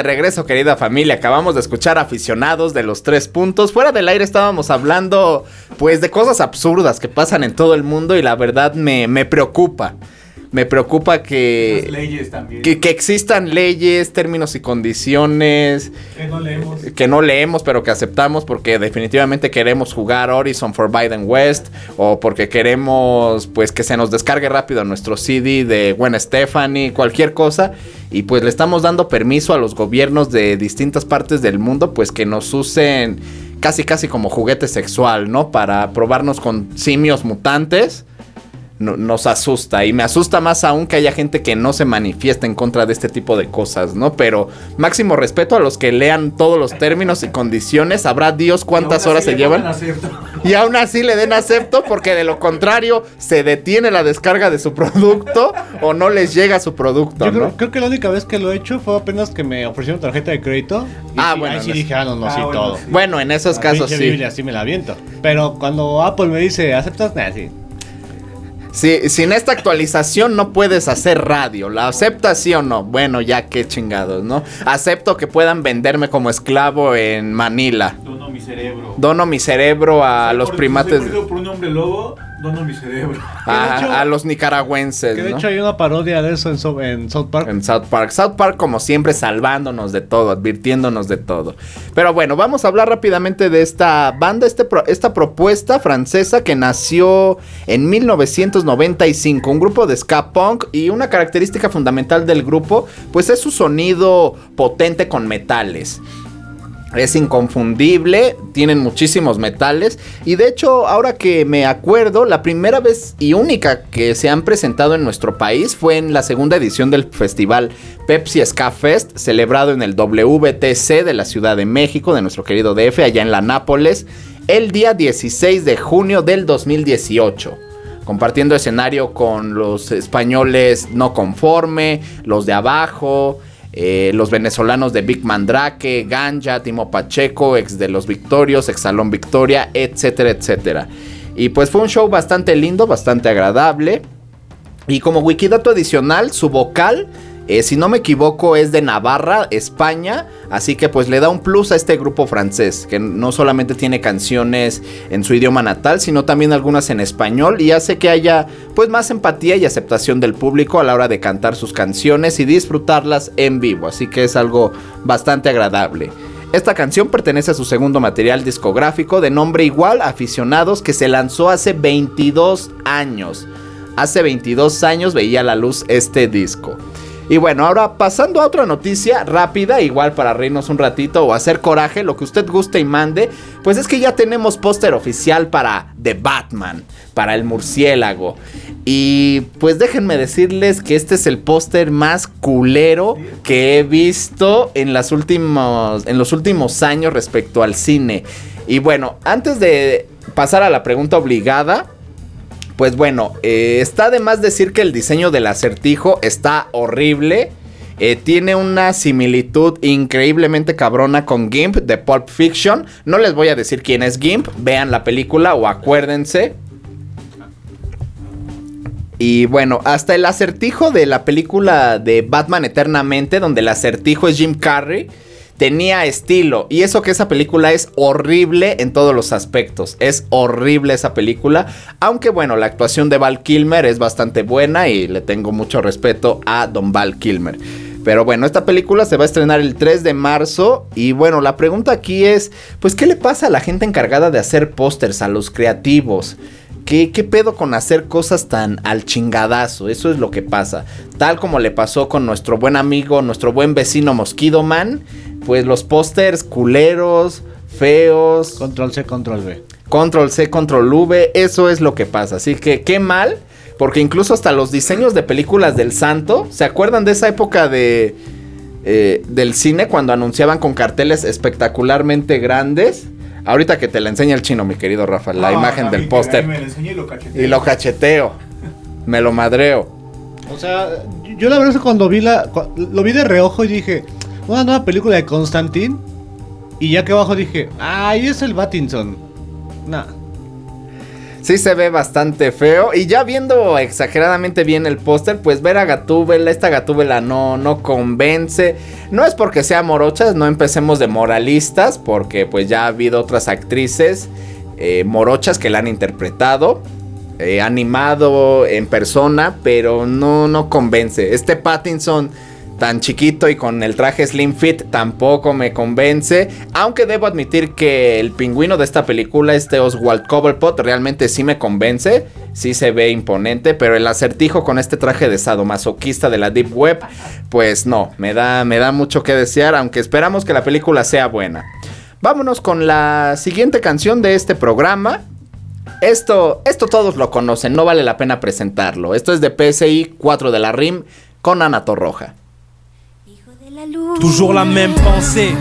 G: De
B: regreso, querida familia. Acabamos de escuchar aficionados de los tres puntos. Fuera del aire estábamos hablando, pues, de cosas absurdas que pasan en todo el mundo y la verdad me, me preocupa. Me preocupa
C: Las
B: que,
C: leyes también.
B: que, que existan leyes, términos y condiciones
C: Que no leemos.
B: que no leemos pero que aceptamos porque definitivamente queremos jugar Horizon for Biden West o porque queremos pues que se nos descargue rápido nuestro CD de Gwen Stephanie, cualquier cosa y pues le estamos dando permiso a los gobiernos de distintas partes del mundo pues que nos usen casi casi como juguete sexual, ¿no? Para probarnos con simios mutantes no- nos asusta. Y me asusta más aún que haya gente que no se manifiesta en contra de este tipo de cosas, ¿no? Pero máximo respeto a los que lean todos los términos y condiciones. Sabrá Dios cuántas horas se
C: le
B: llevan. [LAUGHS] Y aún así le den acepto porque de lo contrario se detiene la descarga de su producto o no les llega su producto,
E: Yo creo,
B: ¿no?
E: creo que la única vez que lo he hecho fue apenas que me ofrecieron tarjeta de crédito. Y
B: Ah,
E: sí,
B: bueno,
E: Ahí sí dije, ah, no, no,
C: Ah,
E: sí,
C: bueno,
E: todo.
C: sí.
B: Bueno, en esos
E: La
B: casos sí.
E: Biblia sí me la aviento. Pero cuando Apple me dice, ¿aceptas? Nah, sí.
B: Sí, sin esta actualización no puedes hacer radio. ¿La aceptas sí o no? Bueno, ya qué chingados, ¿no? Acepto que puedan venderme como esclavo en Manila.
C: Dono mi cerebro.
B: Dono mi cerebro a los
C: por-
B: primates,
C: perdido por un hombre lobo, dono mi cerebro. [LAUGHS]
B: a,
E: de hecho-
B: a los nicaragüenses,
E: Que de
B: ¿no?
E: hecho hay una parodia de eso en, South- en South Park.
B: En South Park. South Park, como siempre, salvándonos de todo, advirtiéndonos de todo. Pero bueno, vamos a hablar rápidamente de esta banda, este pro- esta propuesta francesa que nació en 1995. Un grupo de ska punk y una característica fundamental del grupo, pues es su sonido potente con metales. Es inconfundible, tienen muchísimos metales y de hecho ahora que me acuerdo, la primera vez y única que se han presentado en nuestro país fue en la segunda edición del festival Pepsi Ska Fest, celebrado en el WTC de la Ciudad de México, de nuestro querido DF, allá en la Nápoles, el día 16 de junio del 2018 compartiendo escenario con los españoles no conforme, los de abajo, eh, los venezolanos de Big Mandrake, Ganja, Timo Pacheco, ex de los Victorios, ex Salón Victoria, etcétera, etcétera. Y pues fue un show bastante lindo, bastante agradable. Y como wikidato adicional, su vocal, eh, si no me equivoco, es de Navarra, España. Así que pues le da un plus a este grupo francés, que no solamente tiene canciones en su idioma natal, sino también algunas en español. Y hace que haya pues más empatía y aceptación del público a la hora de cantar sus canciones y disfrutarlas en vivo. Así que es algo bastante agradable. Esta canción pertenece a su segundo material discográfico de nombre igual, Aficionados, que se lanzó hace 22 años. Hace 22 años veía la luz este disco. Y bueno, ahora pasando a otra noticia rápida, igual para reírnos un ratito o hacer coraje, lo que usted guste y mande, pues es que ya tenemos póster oficial para The Batman, para el murciélago. Y pues déjenme decirles que este es el póster más culero que he visto en, las últimos, en los últimos años respecto al cine. Y bueno, antes de pasar a la pregunta obligada, pues bueno, eh, está de más decir que el diseño del acertijo está horrible. Eh, tiene una similitud increíblemente cabrona con Gimp de Pulp Fiction. No les voy a decir quién es Gimp. Vean la película o acuérdense. Y bueno, hasta el acertijo de la película de Batman Eternamente, donde el acertijo es Jim Carrey, tenía estilo. Y eso que esa película es horrible en todos los aspectos. Es horrible esa película. Aunque bueno, la actuación de Val Kilmer es bastante buena y le tengo mucho respeto a Don Val Kilmer. Pero bueno, esta película se va a estrenar el 3 de marzo. Y bueno, la pregunta aquí es, pues, ¿qué le pasa a la gente encargada de hacer pósters, a los creativos? ¿Qué, ¿Qué pedo con hacer cosas tan al chingadazo? Eso es lo que pasa. Tal como le pasó con nuestro buen amigo, nuestro buen vecino Mosquito Man. Pues los pósters culeros, feos.
E: Control C, control V.
B: Control C, control V, eso es lo que pasa. Así que qué mal, porque incluso hasta los diseños de películas del santo, ¿se acuerdan de esa época de eh, del cine cuando anunciaban con carteles espectacularmente grandes? Ahorita que te la enseña el chino, mi querido Rafa, la
C: Ah,
B: imagen del póster.
C: y lo cacheteé.
B: Y lo cacheteo, me lo madreo.
E: O sea, yo la verdad es que cuando vi la. Lo vi de reojo y dije, una nueva película de Constantine. Y ya que abajo dije, ay, es el Battinson. Nah.
B: Sí se ve bastante feo. Y ya viendo exageradamente bien el póster, pues ver a Gatúbela, esta Gatúbela no, no convence. No es porque sea morochas, no empecemos de moralistas, porque pues ya ha habido otras actrices eh, morochas que la han interpretado. eh, animado en persona, pero no, no convence. Este Pattinson tan chiquito y con el traje slim fit tampoco me convence. Aunque debo admitir que el pingüino de esta película, este Oswald Cobblepot, realmente sí me convence. Sí se ve imponente, pero el acertijo con este traje de sadomasoquista de la Deep Web, pues no, me da, me da mucho que desear, aunque esperamos que la película sea buena. Vámonos con la siguiente canción de este programa. Esto, esto todos lo conocen, no vale la pena presentarlo. Esto es de PSI 4 de la RIM con Ana
H: Toujours la même pensée.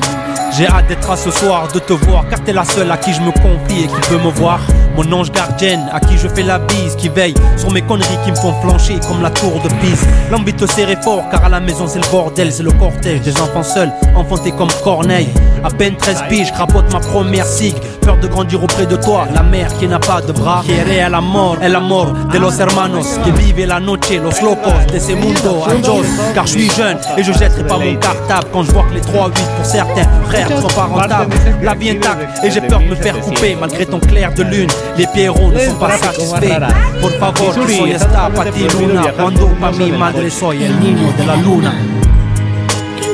H: J'ai hâte d'être à ce soir, de te voir, car t'es la seule à qui je me confie et qui peut me voir. Mon ange gardienne, à qui je fais la bise, qui veille sur mes conneries qui me font flancher comme la tour de Pise. L'envie de te serrer fort, car à la maison c'est le bordel, c'est le cortège des enfants seuls, enfantés comme Corneille. À peine 13 piges, crapote ma première sig. Peur de grandir auprès de toi, la mère qui n'a pas de bras. Quiere el amor, el amor de los hermanos qui vivent la noche, los locos de ese mundo. Adios, car je suis jeune et je jetterai pas mon cartable quand je vois que les 3-8 pour certains frères sont pas rentables. La vie intacte et j'ai peur de me faire couper malgré ton clair de lune. Les pierrots ne sont pas satisfaits. Por favor, que soy esta pa' ti, luna. Cuando pa' mi madre soy el niño de la luna.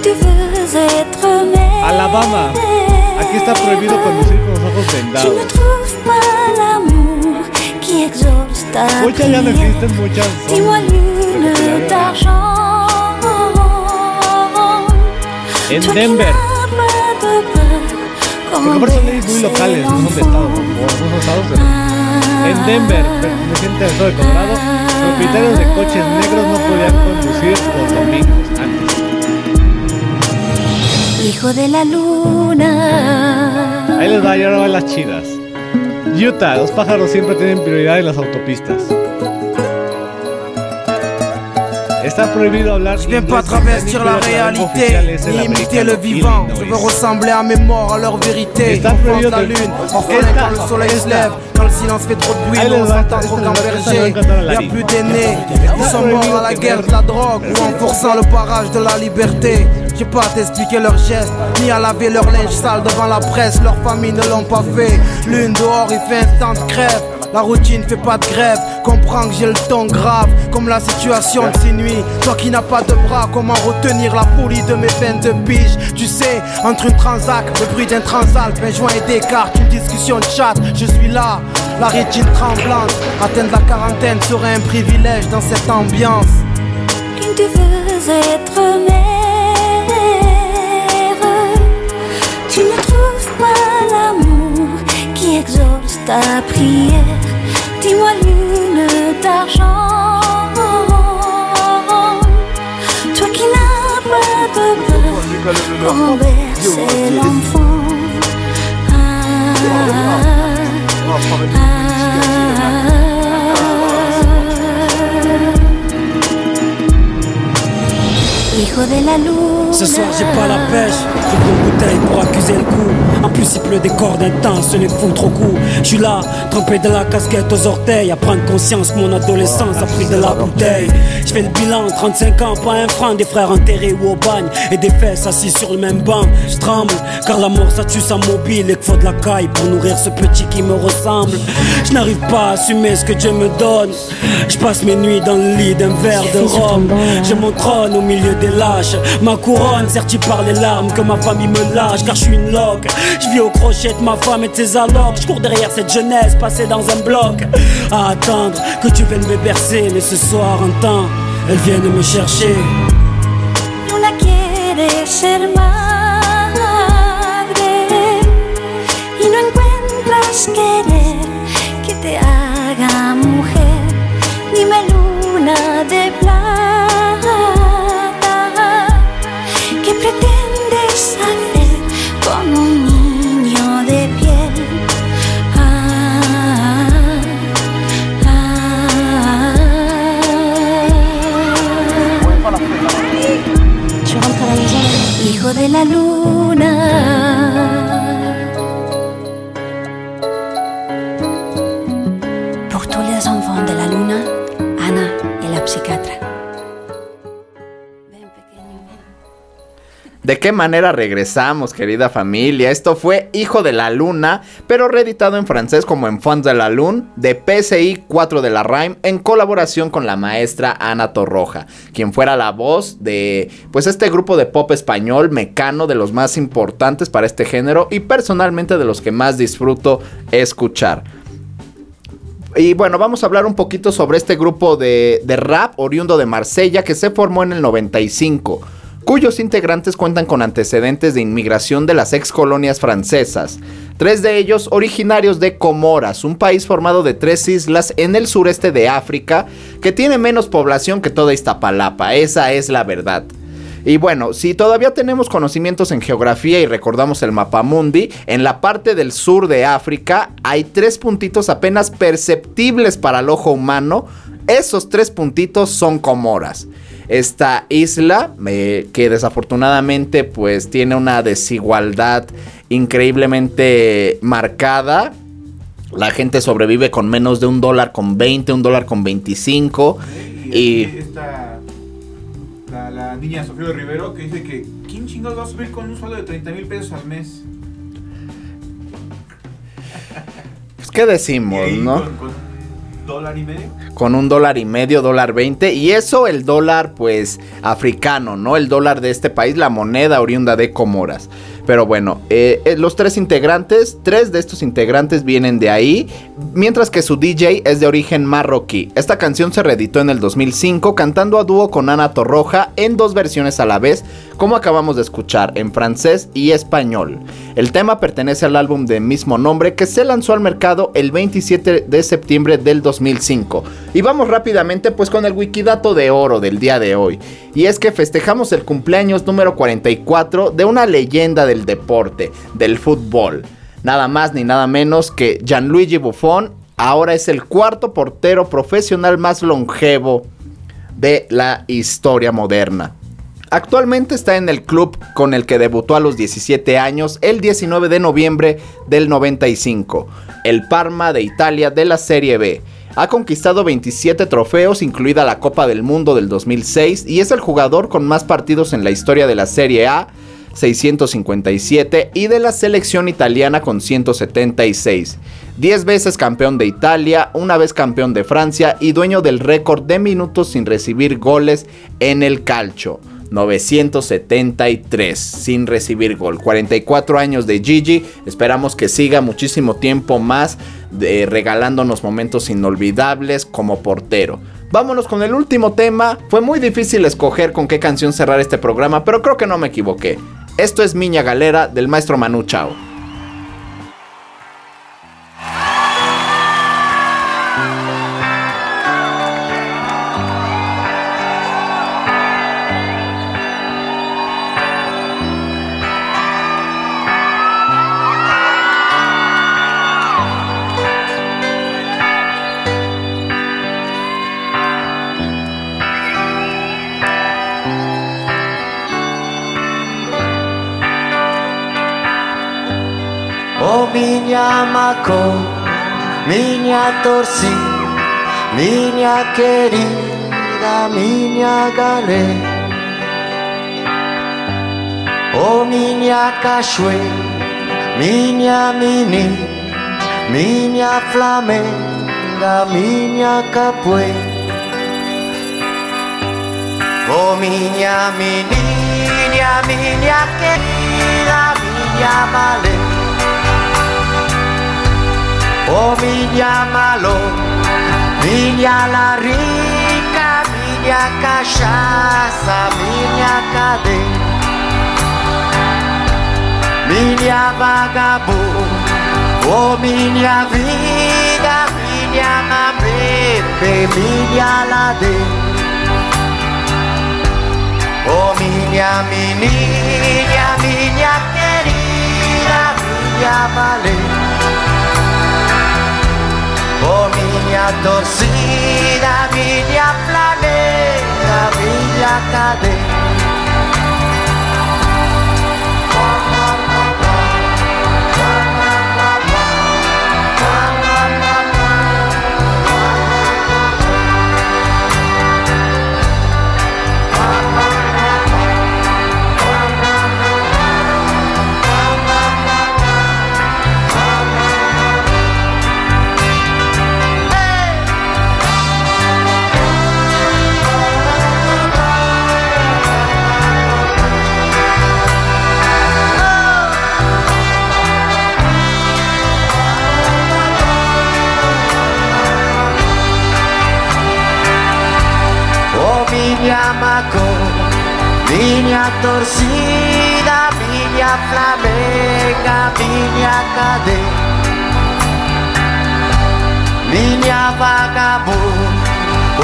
I: Tu veux être mère.
E: Alabama. Aquí está prohibido conducir con los ojos
I: Tu
E: vendados.
I: ne trouves pas l'amour qui exauce ta
E: Muchas ya no existen, muchas son
I: Dis-moi lune
E: recuperadas.
I: d'argent.
E: En Denver. Porque
I: comment
E: aparte son leyes muy locales, no son de estados, o no son estados de- En Denver, perteneciente al estado de Colorado, propietarios de coches negros no podían conducir los domingos antes.
I: Hijo de la luna.
E: Ahí les va, y ahora van las chidas. Utah, los pájaros siempre tienen prioridad en las autopistas.
H: Je viens pas travestir la réalité, ni imiter le vivant. Je veux ressembler à mes morts, à leur vérité. La lune, enfin quand le soleil se lève, quand le silence fait trop de bruit, on s'entend trop
E: esta- esta
H: gamberger.
E: le va a encantar a
H: Y a
E: Larry.
H: plus d'aînés, ils sont morts à la guerre de la drogue ou en forçant le barrage de la liberté. J'ai pas à t'expliquer leurs gestes, ni à laver leur linge sale devant la presse, leur famille ne l'ont pas fait. L'une dehors, il fait un temps de crève. La routine fait pas de grève, comprends que j'ai le ton grave, comme la situation de ces nuits. Toi qui n'as pas de bras, comment retenir la folie de mes peines de biche Tu sais, entre une transac, le bruit d'un transalp, un joint et des cartes, une discussion de chat, je suis là, la rétine tremblante. Atteindre la quarantaine serait un privilège dans cette ambiance.
I: Tu veux être mère. Tu ne trouves pas l'amour qui exauce ta prière. L'enfant. La.
J: Ce soir j'ai pas la pêche, je prends une bouteille pour accuser le coup. En plus il pleut des cordes intenses, ce n'est fou trop coup. Je suis là, trempé de la casquette aux orteils, à prendre conscience mon adolescence a pris de la bouteille. Je fais le bilan, 35 ans, pas un franc, des frères enterrés ou au bagne, et des fesses assis sur le même banc. Je tremble, car la mort ça tue sa mobile et qu'il faut de la caille pour nourrir ce petit qui me ressemble. Je n'arrive pas à assumer ce que Dieu me donne. Je passe mes nuits dans le lit d'un verre de rhum. J'ai mon trône au milieu des Ma couronne sertie par les larmes que ma famille me lâche? Car je suis une loque. Je vis au crochet de ma femme et de ses allocs. Je cours derrière cette jeunesse passée dans un bloc. À attendre que tu viennes me bercer. Mais ce soir, un temps, elles viennent me chercher.
I: Ser madre la luna. Pour tous les enfants de la luna, Ana est la psychiatre.
B: ¿De qué manera regresamos, querida familia? Esto fue Hijo de la Luna, pero reeditado en francés como Enfants de la Lune, de PCI 4 de la Rhyme, en colaboración con la maestra Ana Torroja, quien fuera la voz de, pues, este grupo de pop español mecano de los más importantes para este género y personalmente de los que más disfruto escuchar. Y bueno, vamos a hablar un poquito sobre este grupo de, de rap oriundo de Marsella que se formó en el 95 cuyos integrantes cuentan con antecedentes de inmigración de las ex colonias francesas. Tres de ellos originarios de Comoras, un país formado de tres islas en el sureste de África que tiene menos población que toda Iztapalapa. Esa es la verdad. Y bueno, si todavía tenemos conocimientos en geografía y recordamos el mapamundi, en la parte del sur de África hay tres puntitos apenas perceptibles para el ojo humano. Esos tres puntitos son Comoras. Esta isla, eh, que desafortunadamente pues tiene una desigualdad increíblemente marcada. La gente sobrevive con menos de un dólar con 20, un dólar con 25.
C: Y,
B: Y
C: esta, la, la niña Sofía Rivero que dice que ¿quién chingados va a subir con un sueldo de 30 mil pesos al mes?
B: pues, ¿qué decimos,
C: Y
B: no?
C: Con, con dólar y medio.
B: con un dólar y medio, dólar 20. Y eso el dólar, pues, africano, ¿no? El dólar de este país, la moneda oriunda de Comoras. Pero bueno, eh, eh, los tres integrantes, tres de estos integrantes vienen de ahí, mientras que su DJ es de origen marroquí. Esta canción se reeditó en el 2005 cantando a dúo con Ana Torroja en dos versiones a la vez, como acabamos de escuchar, en francés y español. El tema pertenece al álbum de mismo nombre que se lanzó al mercado el 27 de septiembre del 2005. Y vamos rápidamente pues con el wikidato de oro del día de hoy. Y es que festejamos el cumpleaños número 44 de una leyenda del deporte, del fútbol. Nada más ni nada menos que Gianluigi Buffon. Ahora es el cuarto portero profesional más longevo de la historia moderna. Actualmente está en el club con el que debutó a los 17 años el 19 de noviembre del 95, el Parma de Italia de la Serie B. Ha conquistado 27 trofeos, incluida la Copa del Mundo del 2006, y es el jugador con más partidos en la historia de la Serie A, 657, y de la selección italiana con 176. 10 veces campeón de Italia, una vez campeón de Francia y dueño del récord de minutos sin recibir goles en el calcio. 973 sin recibir gol. 44 años de Gigi. Esperamos que siga muchísimo tiempo más regalándonos momentos inolvidables como portero. Vámonos con el último tema. Fue muy difícil escoger con qué canción cerrar este programa, pero creo que no me equivoqué. Esto es Miña Galera del maestro Manu Chao.
K: Minha macó, minha torci, minha querida, minha galé. Oh minha cachoeira, minha mini, minha flamenga, minha capoeira. Oh minha menina, minha querida, minha malê. Oh minha malo, minha la rica, minha cachaça, minha cadeia. Minha vagabunda, oh minha vida, minha mabebe, minha ladeira. Oh minha menina, minha querida, minha baleia. Oh minha torcida, minha planeta, minha cadeia. Bamako Miña torcida, miña flamenga, miña cadé Miña vagabunda,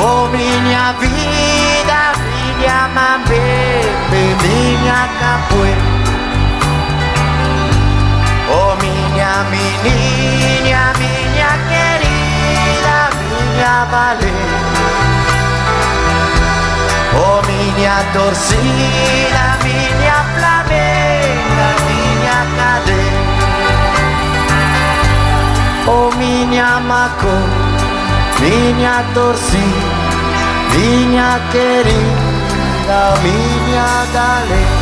K: oh miña vida, miña mambembe, miña capoe Oh miña, mi niña, miña querida, miña valente Oh minha torcida, minha flamenga, minha cadeia. Oh minha macô, minha torcida, minha querida, minha galera.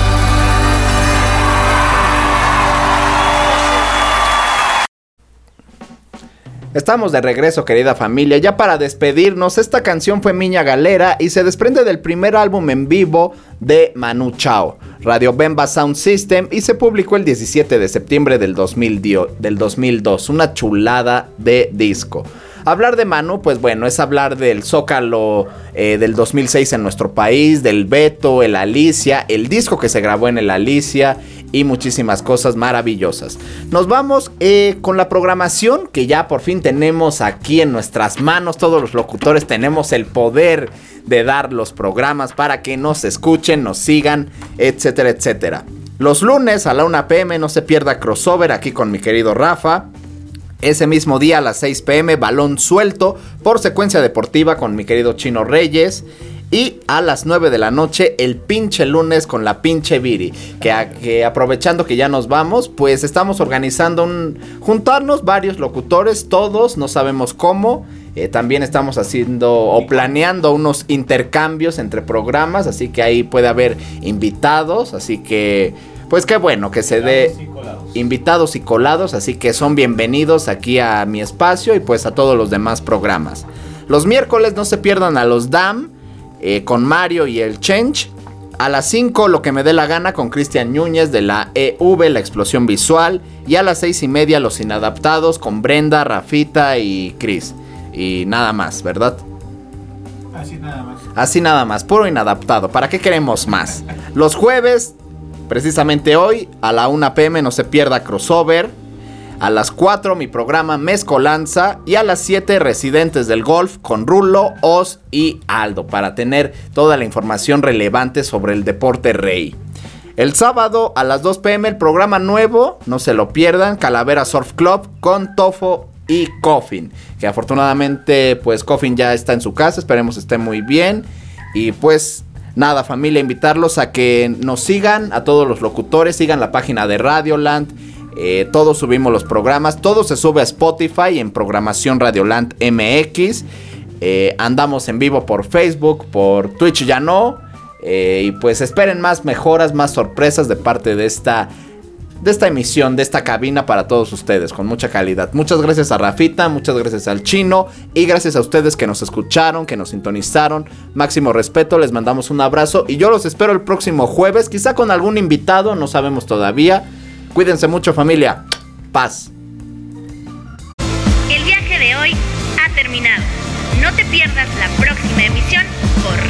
B: Estamos de regreso, querida familia. Ya para despedirnos, esta canción fue Miña Galera y se desprende del primer álbum en vivo de Manu Chao, Radio Bemba Sound System, y se publicó el 17 de septiembre del, 2000 dio- del 2002. Una chulada de disco. Hablar de Manu, pues bueno, es hablar del Zócalo eh, del 2006 en nuestro país, del Beto, el Alicia, el disco que se grabó en el Alicia y muchísimas cosas maravillosas. Nos vamos eh, con la programación que ya por fin tenemos aquí en nuestras manos. Todos los locutores tenemos el poder de dar los programas para que nos escuchen, nos sigan, etcétera, etcétera. Los lunes a la 1 pm no se pierda crossover aquí con mi querido Rafa. Ese mismo día a las 6 pm, balón suelto por secuencia deportiva con mi querido Chino Reyes. Y a las 9 de la noche, el pinche lunes con la pinche Viri. Que, a- que aprovechando que ya nos vamos, pues estamos organizando un. juntarnos varios locutores, todos, no sabemos cómo. Eh, también estamos haciendo o planeando unos intercambios entre programas. Así que ahí puede haber invitados. Así que. Pues qué bueno que se dé invitados y colados, así que son bienvenidos aquí a mi espacio y pues a todos los demás programas. Los miércoles no se pierdan a los DAM eh, con Mario y el Change. A las 5 lo que me dé la gana con Cristian Núñez de la EV, la explosión visual. Y a las 6 y media los inadaptados con Brenda, Rafita y Chris. Y nada más, ¿verdad?
C: Así nada más.
B: Así nada más, puro inadaptado. ¿Para qué queremos más? Los jueves, precisamente hoy, a la 1 pm no se pierda crossover. A las 4 mi programa Mezcolanza. Y a las 7 Residentes del Golf con Rulo, Oz y Aldo. Para tener toda la información relevante sobre el deporte rey. El sábado a las 2 pm el programa nuevo, no se lo pierdan, Calavera Surf Club con Tofo y Coffin. Que afortunadamente pues Coffin ya está en su casa, esperemos esté muy bien. Y pues nada familia, invitarlos a que nos sigan, a todos los locutores, sigan la página de Radioland. Eh, todos subimos los programas, todo se sube a Spotify en programación Radioland MX. Eh, andamos en vivo por Facebook, por Twitch ya no. Eh, y pues esperen más mejoras, más sorpresas de parte de esta, de esta emisión, de esta cabina para todos ustedes, con mucha calidad. Muchas gracias a Rafita, muchas gracias al chino y gracias a ustedes que nos escucharon, que nos sintonizaron. Máximo respeto, les mandamos un abrazo y yo los espero el próximo jueves, quizá con algún invitado, no sabemos todavía. Cuídense mucho familia. Paz.
A: El viaje de hoy ha terminado. No te pierdas la próxima emisión por